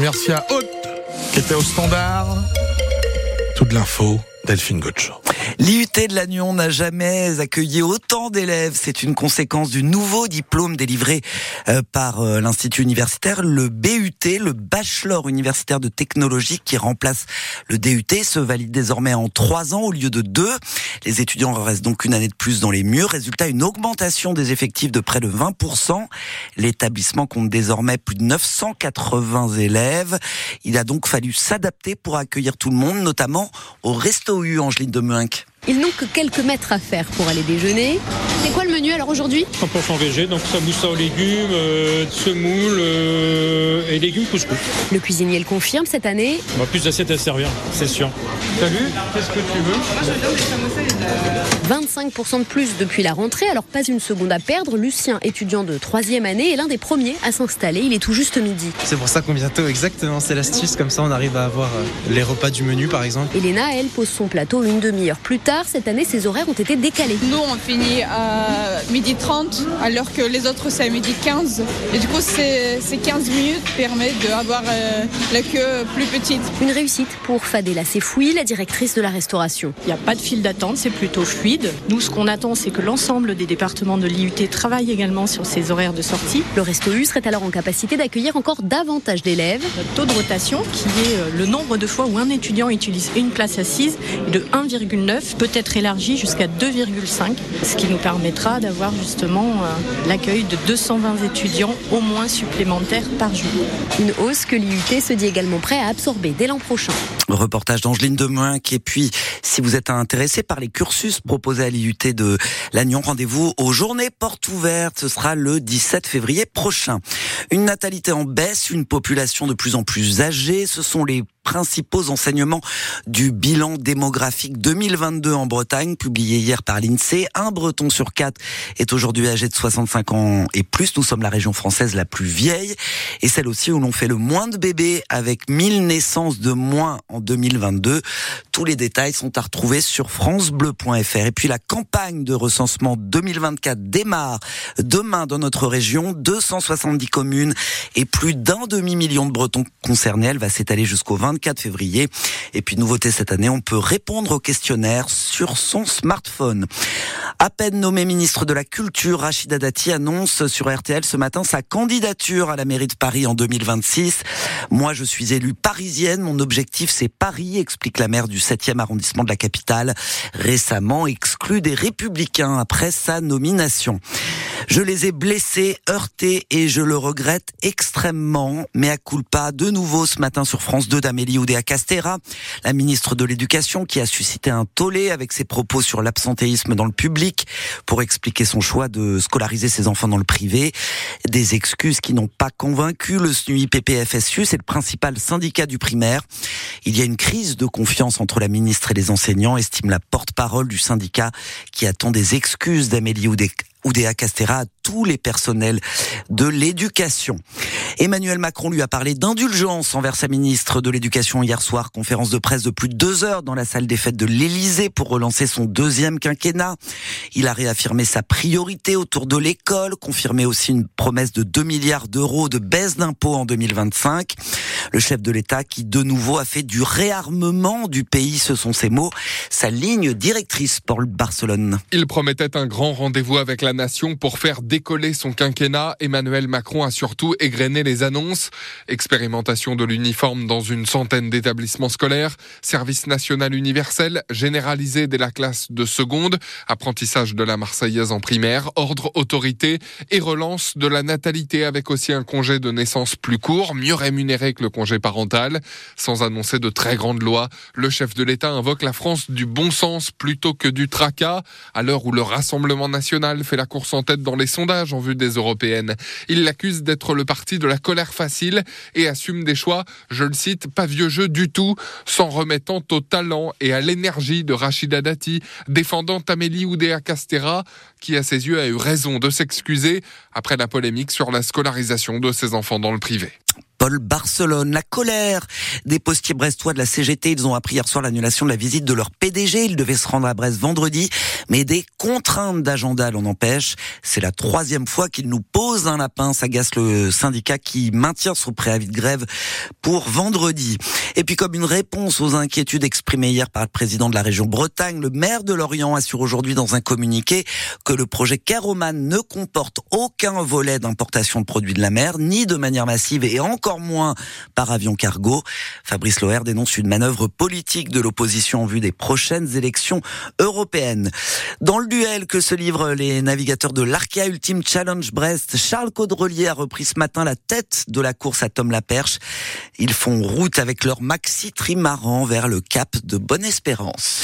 merci à Haute qui était au standard. Toute l'info, Delphine Gotcho. L'IUT de Lannion n'a jamais accueilli autant d'élèves. C'est une conséquence du nouveau diplôme délivré euh, par euh, l'Institut universitaire, le BUT, le Bachelor universitaire de technologie qui remplace le DUT, se valide désormais en trois ans au lieu de deux. Les étudiants restent donc une année de plus dans les murs. Résultat, une augmentation des effectifs de près de 20%. L'établissement compte désormais plus de 980 élèves. Il a donc fallu s'adapter pour accueillir tout le monde, notamment au Resto U Angeline de Meunc. Ils n'ont que quelques mètres à faire pour aller déjeuner. C'est quoi le menu alors aujourd'hui 100% végé, donc samoussa aux légumes, euh, semoule euh, et légumes couscous. Le cuisinier le confirme cette année. On va plus d'assiettes à servir, c'est sûr. Salut, qu'est-ce que tu veux 25% de plus depuis la rentrée, alors pas une seconde à perdre. Lucien, étudiant de troisième année, est l'un des premiers à s'installer. Il est tout juste midi. C'est pour ça qu'on vient tôt, exactement. C'est l'astuce, comme ça on arrive à avoir euh, les repas du menu par exemple. Elena, elle, pose son plateau une demi-heure plus tard. Cette année, ses horaires ont été décalés. Nous, on finit à midi 30, alors que les autres, c'est à midi 15. Et du coup, ces, 15 minutes permettent d'avoir euh, la queue plus petite. Une réussite pour Fadela Sefoui, la directrice de la restauration. Il n'y a pas de file d'attente, c'est plutôt fluide. Nous, ce qu'on attend, c'est que l'ensemble des départements de l'IUT travaillent également sur ces horaires de sortie. Le Resto U serait alors en capacité d'accueillir encore davantage d'élèves. Notre taux de rotation, qui est euh, le nombre de fois où un étudiant utilise une place assise, est de 1,9 peut être élargi jusqu'à 2,5, ce qui nous permettra d'avoir justement euh, l'accueil de 220 étudiants au moins supplémentaires par jour. Une hausse que l'IUT se dit également prêt à absorber dès l'an prochain. Reportage d'Angeline Demoinck. Et puis, si vous êtes intéressé par les cursus proposés à l'IUT de Lannion, rendez-vous aux journées portes ouvertes. Ce sera le 17 février prochain. Une natalité en baisse, une population de plus en plus âgée. Ce sont les principaux enseignements du bilan démographique 2022 en Bretagne, publié hier par l'INSEE. Un Breton sur quatre est aujourd'hui âgé de 65 ans et plus. Nous sommes la région française la plus vieille et celle aussi où l'on fait le moins de bébés avec 1000 naissances de moins en 2022. Tous les détails sont à retrouver sur francebleu.fr. Et puis la campagne de recensement 2024 démarre demain dans notre région. 270 communes et plus d'un demi-million de Bretons concernés. Elle va s'étaler jusqu'au 20 24 février. Et puis nouveauté cette année, on peut répondre au questionnaire sur son smartphone. À peine nommé ministre de la Culture, Rachida Dati annonce sur RTL ce matin sa candidature à la mairie de Paris en 2026. Moi, je suis élue parisienne. Mon objectif, c'est Paris, explique la maire du 7e arrondissement de la capitale, récemment exclue des Républicains après sa nomination. Je les ai blessés, heurtés et je le regrette extrêmement. Mais à culpa de nouveau ce matin sur France 2 d'Amélie Oudéa Castera, la ministre de l'Éducation qui a suscité un tollé avec ses propos sur l'absentéisme dans le public pour expliquer son choix de scolariser ses enfants dans le privé. Des excuses qui n'ont pas convaincu le SNUI PPFSU, c'est le principal syndicat du primaire. Il y a une crise de confiance entre la ministre et les enseignants, estime la porte-parole du syndicat qui attend des excuses d'Amélie Oudéa Castera à tous les personnels de l'éducation. Emmanuel Macron lui a parlé d'indulgence envers sa ministre de l'Éducation hier soir, conférence de presse de plus de deux heures dans la salle des fêtes de l'Élysée pour relancer son deuxième quinquennat. Il a réaffirmé sa priorité autour de l'école, confirmé aussi une promesse de 2 milliards d'euros de baisse d'impôts en 2025. Le chef de l'État qui de nouveau a fait du réarmement du pays, ce sont ses mots, sa ligne directrice pour Barcelone. Il promettait un grand rendez-vous avec la nation pour faire décoller son quinquennat. Emmanuel Macron a surtout égrené les annonces. Expérimentation de l'uniforme dans une centaine d'établissements scolaires, service national universel généralisé dès la classe de seconde, apprentissage de la Marseillaise en primaire, ordre autorité et relance de la natalité avec aussi un congé de naissance plus court, mieux rémunéré que le congé parental. Sans annoncer de très grandes lois, le chef de l'État invoque la France du bon sens plutôt que du tracas, à l'heure où le Rassemblement national fait la course en tête dans les sondages en vue des européennes. Il l'accuse d'être le parti de la colère facile et assume des choix, je le cite, pas vieux jeu du tout, s'en remettant au talent et à l'énergie de Rachida Dati, défendant Amélie Oudéa Castera, qui à ses yeux a eu raison de s'excuser après la polémique sur la scolarisation de ses enfants dans le privé. Barcelone. La colère des postiers brestois de la CGT. Ils ont appris hier soir l'annulation de la visite de leur PDG. Ils devaient se rendre à Brest vendredi, mais des contraintes d'agenda l'en empêchent. C'est la troisième fois qu'ils nous posent un lapin, s'agace le syndicat qui maintient son préavis de grève pour vendredi. Et puis comme une réponse aux inquiétudes exprimées hier par le président de la région Bretagne, le maire de Lorient assure aujourd'hui dans un communiqué que le projet Caroman ne comporte aucun volet d'importation de produits de la mer, ni de manière massive et encore moins par avion cargo. Fabrice Loher dénonce une manœuvre politique de l'opposition en vue des prochaines élections européennes. Dans le duel que se livrent les navigateurs de l'Arkea Ultimate Challenge Brest, Charles Caudrelier a repris ce matin la tête de la course à Tom Laperche. Ils font route avec leur maxi trimaran vers le cap de Bonne-Espérance.